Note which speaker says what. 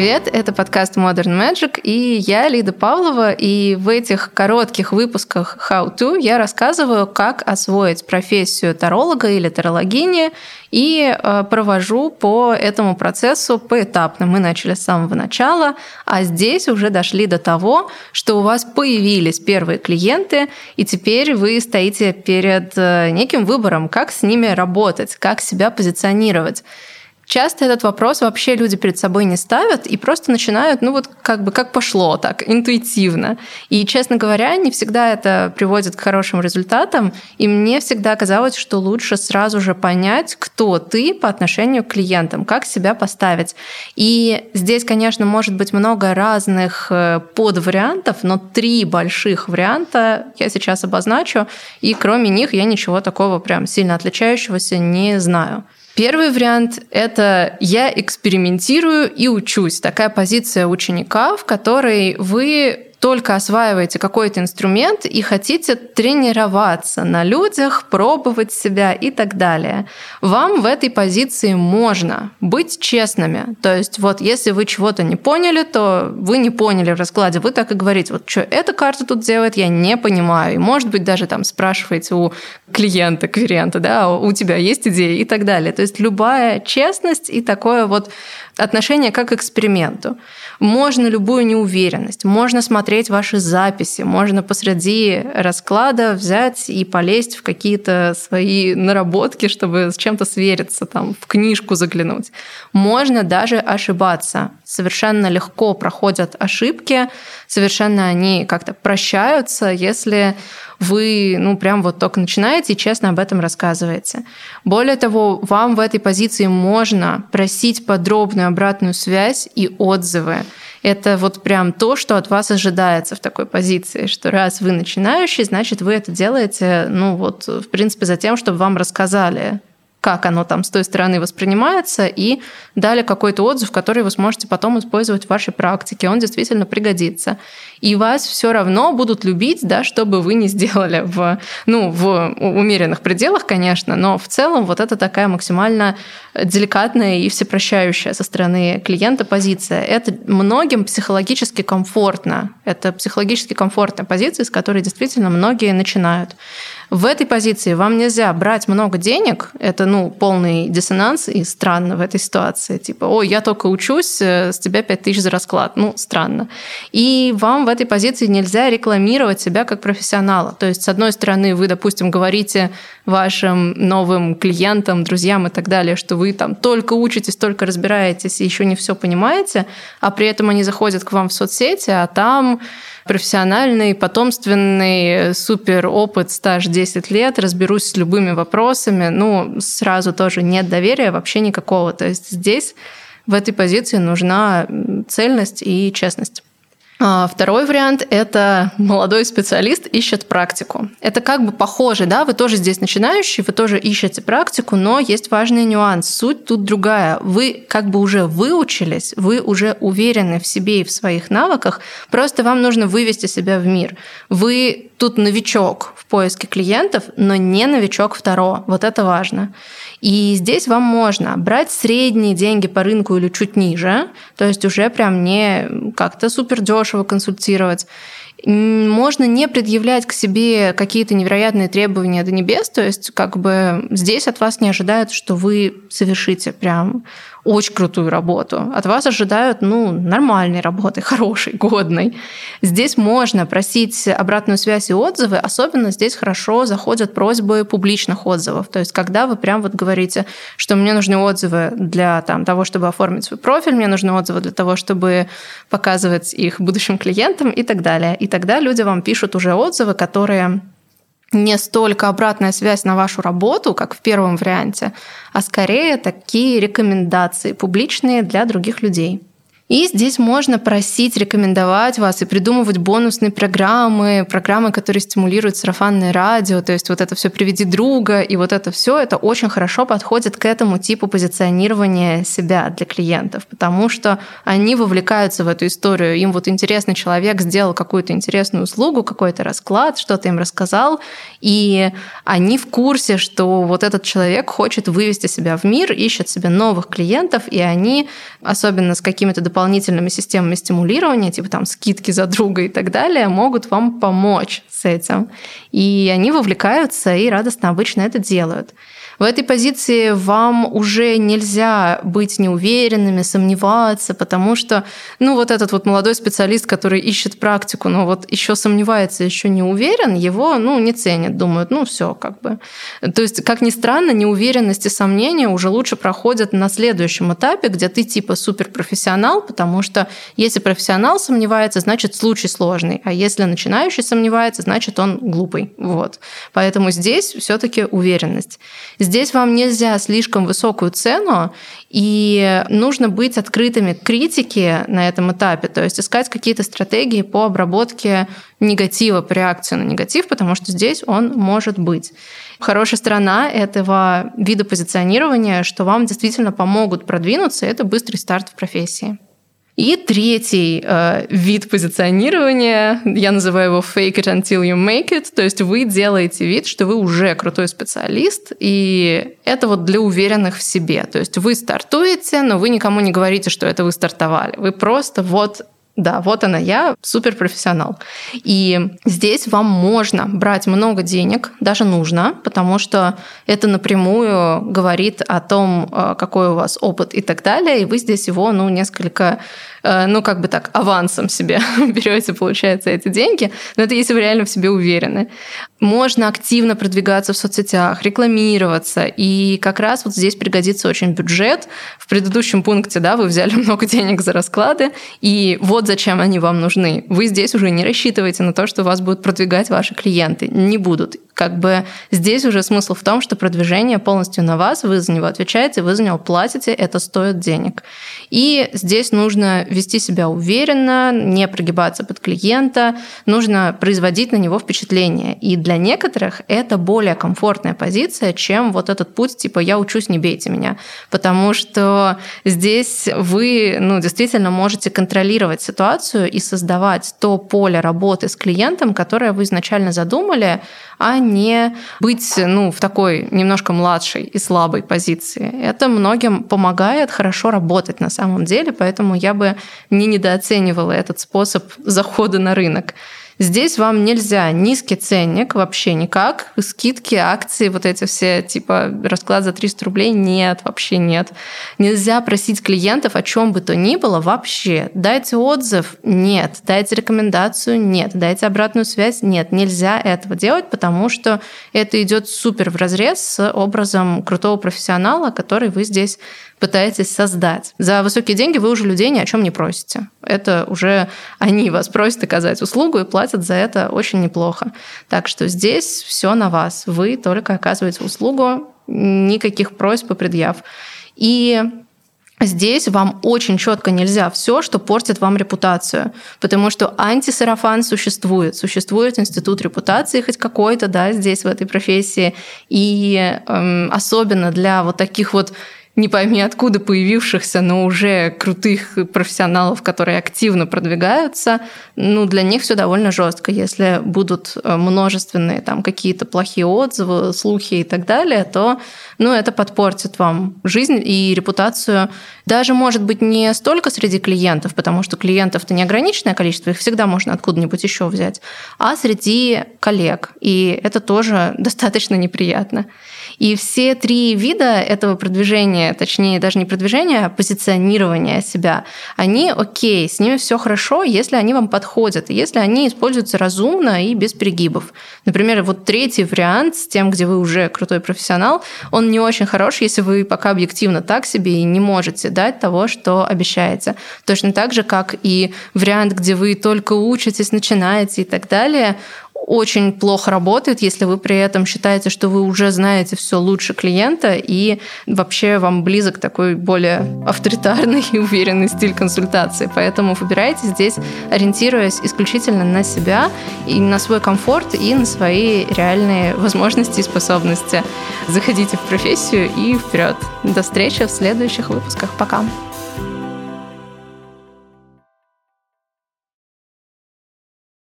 Speaker 1: привет! Это подкаст Modern Magic, и я Лида Павлова, и в этих коротких выпусках How To я рассказываю, как освоить профессию таролога или тарологини, и э, провожу по этому процессу поэтапно. Мы начали с самого начала, а здесь уже дошли до того, что у вас появились первые клиенты, и теперь вы стоите перед э, неким выбором, как с ними работать, как себя позиционировать. Часто этот вопрос вообще люди перед собой не ставят и просто начинают, ну вот как бы как пошло так, интуитивно. И, честно говоря, не всегда это приводит к хорошим результатам. И мне всегда казалось, что лучше сразу же понять, кто ты по отношению к клиентам, как себя поставить. И здесь, конечно, может быть много разных э, подвариантов, но три больших варианта я сейчас обозначу, и кроме них я ничего такого прям сильно отличающегося не знаю. Первый вариант — это я экспериментирую и учусь. Такая позиция ученика, в которой вы только осваиваете какой-то инструмент и хотите тренироваться на людях, пробовать себя и так далее. Вам в этой позиции можно быть честными. То есть вот если вы чего-то не поняли, то вы не поняли в раскладе. Вы так и говорите, вот что эта карта тут делает, я не понимаю. И может быть даже там спрашиваете у клиента, клиента, да, у тебя есть идеи и так далее. То есть любая честность и такое вот отношение как к эксперименту. Можно любую неуверенность, можно смотреть ваши записи, можно посреди расклада взять и полезть в какие-то свои наработки, чтобы с чем-то свериться, там, в книжку заглянуть. Можно даже ошибаться. Совершенно легко проходят ошибки, совершенно они как-то прощаются, если вы, ну, прям вот только начинаете и честно об этом рассказываете. Более того, вам в этой позиции можно просить подробную обратную связь и отзывы. Это вот прям то, что от вас ожидается в такой позиции, что раз вы начинающий, значит, вы это делаете, ну вот, в принципе, за тем, чтобы вам рассказали как оно там с той стороны воспринимается, и дали какой-то отзыв, который вы сможете потом использовать в вашей практике. Он действительно пригодится. И вас все равно будут любить, да, что бы вы ни сделали в, ну, в умеренных пределах, конечно, но в целом вот это такая максимально деликатная и всепрощающая со стороны клиента позиция. Это многим психологически комфортно. Это психологически комфортная позиция, с которой действительно многие начинают. В этой позиции вам нельзя брать много денег. Это, ну, полный диссонанс и странно в этой ситуации. Типа, ой, я только учусь, э, с тебя 5 тысяч за расклад. Ну, странно. И вам в этой позиции нельзя рекламировать себя как профессионала. То есть, с одной стороны, вы, допустим, говорите вашим новым клиентам, друзьям и так далее, что вы там только учитесь, только разбираетесь и еще не все понимаете, а при этом они заходят к вам в соцсети, а там профессиональный, потомственный, супер опыт, стаж 10 лет, разберусь с любыми вопросами, ну, сразу тоже нет доверия вообще никакого. То есть здесь в этой позиции нужна цельность и честность. А, второй вариант – это молодой специалист ищет практику. Это как бы похоже, да, вы тоже здесь начинающий, вы тоже ищете практику, но есть важный нюанс. Суть тут другая. Вы как бы уже выучились, вы уже уверены в себе и в своих навыках, просто вам нужно вывести себя в мир. Вы тут новичок в поиске клиентов, но не новичок второго. Вот это важно. И здесь вам можно брать средние деньги по рынку или чуть ниже, то есть уже прям не как-то супер дешево консультировать. Можно не предъявлять к себе какие-то невероятные требования до небес, то есть как бы здесь от вас не ожидают, что вы совершите прям очень крутую работу. От вас ожидают, ну, нормальной работы, хорошей, годной. Здесь можно просить обратную связь и отзывы, особенно здесь хорошо заходят просьбы публичных отзывов. То есть, когда вы прям вот говорите, что мне нужны отзывы для там, того, чтобы оформить свой профиль, мне нужны отзывы для того, чтобы показывать их будущим клиентам и так далее. И тогда люди вам пишут уже отзывы, которые не столько обратная связь на вашу работу, как в первом варианте, а скорее такие рекомендации публичные для других людей. И здесь можно просить рекомендовать вас и придумывать бонусные программы, программы, которые стимулируют сарафанное радио, то есть вот это все «приведи друга», и вот это все, это очень хорошо подходит к этому типу позиционирования себя для клиентов, потому что они вовлекаются в эту историю. Им вот интересный человек сделал какую-то интересную услугу, какой-то расклад, что-то им рассказал, и они в курсе, что вот этот человек хочет вывести себя в мир, ищет себе новых клиентов, и они, особенно с какими-то дополнительными дополнительными системами стимулирования, типа там скидки за друга и так далее, могут вам помочь с этим. И они вовлекаются и радостно обычно это делают. В этой позиции вам уже нельзя быть неуверенными, сомневаться, потому что, ну, вот этот вот молодой специалист, который ищет практику, но вот еще сомневается, еще не уверен, его, ну, не ценят, думают, ну, все, как бы. То есть, как ни странно, неуверенность и сомнения уже лучше проходят на следующем этапе, где ты типа суперпрофессионал, потому что если профессионал сомневается, значит, случай сложный, а если начинающий сомневается, значит, он глупый. Вот. Поэтому здесь все-таки уверенность. Здесь вам нельзя слишком высокую цену, и нужно быть открытыми к критике на этом этапе, то есть искать какие-то стратегии по обработке негатива, по реакции на негатив, потому что здесь он может быть. Хорошая сторона этого вида позиционирования, что вам действительно помогут продвинуться, это быстрый старт в профессии. И третий э, вид позиционирования, я называю его fake it until you make it, то есть вы делаете вид, что вы уже крутой специалист, и это вот для уверенных в себе. То есть вы стартуете, но вы никому не говорите, что это вы стартовали. Вы просто вот да, вот она я, суперпрофессионал. И здесь вам можно брать много денег, даже нужно, потому что это напрямую говорит о том, э, какой у вас опыт и так далее, и вы здесь его, ну, несколько ну, как бы так, авансом себе берете, получается, эти деньги. Но это если вы реально в себе уверены. Можно активно продвигаться в соцсетях, рекламироваться. И как раз вот здесь пригодится очень бюджет. В предыдущем пункте, да, вы взяли много денег за расклады, и вот зачем они вам нужны. Вы здесь уже не рассчитываете на то, что вас будут продвигать ваши клиенты. Не будут как бы здесь уже смысл в том, что продвижение полностью на вас, вы за него отвечаете, вы за него платите, это стоит денег. И здесь нужно вести себя уверенно, не прогибаться под клиента, нужно производить на него впечатление. И для некоторых это более комфортная позиция, чем вот этот путь типа «я учусь, не бейте меня». Потому что здесь вы ну, действительно можете контролировать ситуацию и создавать то поле работы с клиентом, которое вы изначально задумали, а не быть ну, в такой немножко младшей и слабой позиции. Это многим помогает хорошо работать на самом деле, поэтому я бы не недооценивала этот способ захода на рынок. Здесь вам нельзя низкий ценник вообще никак, скидки, акции, вот эти все, типа расклад за 300 рублей, нет, вообще нет. Нельзя просить клиентов о чем бы то ни было вообще. Дайте отзыв, нет. Дайте рекомендацию, нет. Дайте обратную связь, нет. Нельзя этого делать, потому что это идет супер в разрез с образом крутого профессионала, который вы здесь пытаетесь создать. За высокие деньги вы уже людей ни о чем не просите. Это уже они вас просят оказать услугу и платят за это очень неплохо. Так что здесь все на вас. Вы только оказываете услугу, никаких просьб и предъяв. И Здесь вам очень четко нельзя все, что портит вам репутацию, потому что антисарафан существует, существует институт репутации хоть какой-то, да, здесь в этой профессии, и эм, особенно для вот таких вот не пойми откуда появившихся, но уже крутых профессионалов, которые активно продвигаются, ну, для них все довольно жестко. Если будут э, множественные там какие-то плохие отзывы, слухи и так далее, то ну, это подпортит вам жизнь и репутацию. Даже, может быть, не столько среди клиентов, потому что клиентов-то неограниченное количество, их всегда можно откуда-нибудь еще взять, а среди коллег. И это тоже достаточно неприятно. И все три вида этого продвижения, точнее, даже не продвижения, а позиционирования себя, они окей, с ними все хорошо, если они вам подходят, если они используются разумно и без перегибов. Например, вот третий вариант с тем, где вы уже крутой профессионал, он не очень хорош, если вы пока объективно так себе и не дать того, что обещаете. Точно так же, как и вариант, где вы только учитесь, начинаете и так далее, очень плохо работает, если вы при этом считаете, что вы уже знаете все лучше клиента и вообще вам близок такой более авторитарный и уверенный стиль консультации. Поэтому выбирайте здесь, ориентируясь исключительно на себя и на свой комфорт и на свои реальные возможности и способности. Заходите в профессию и вперед. До встречи в следующих выпусках. Пока.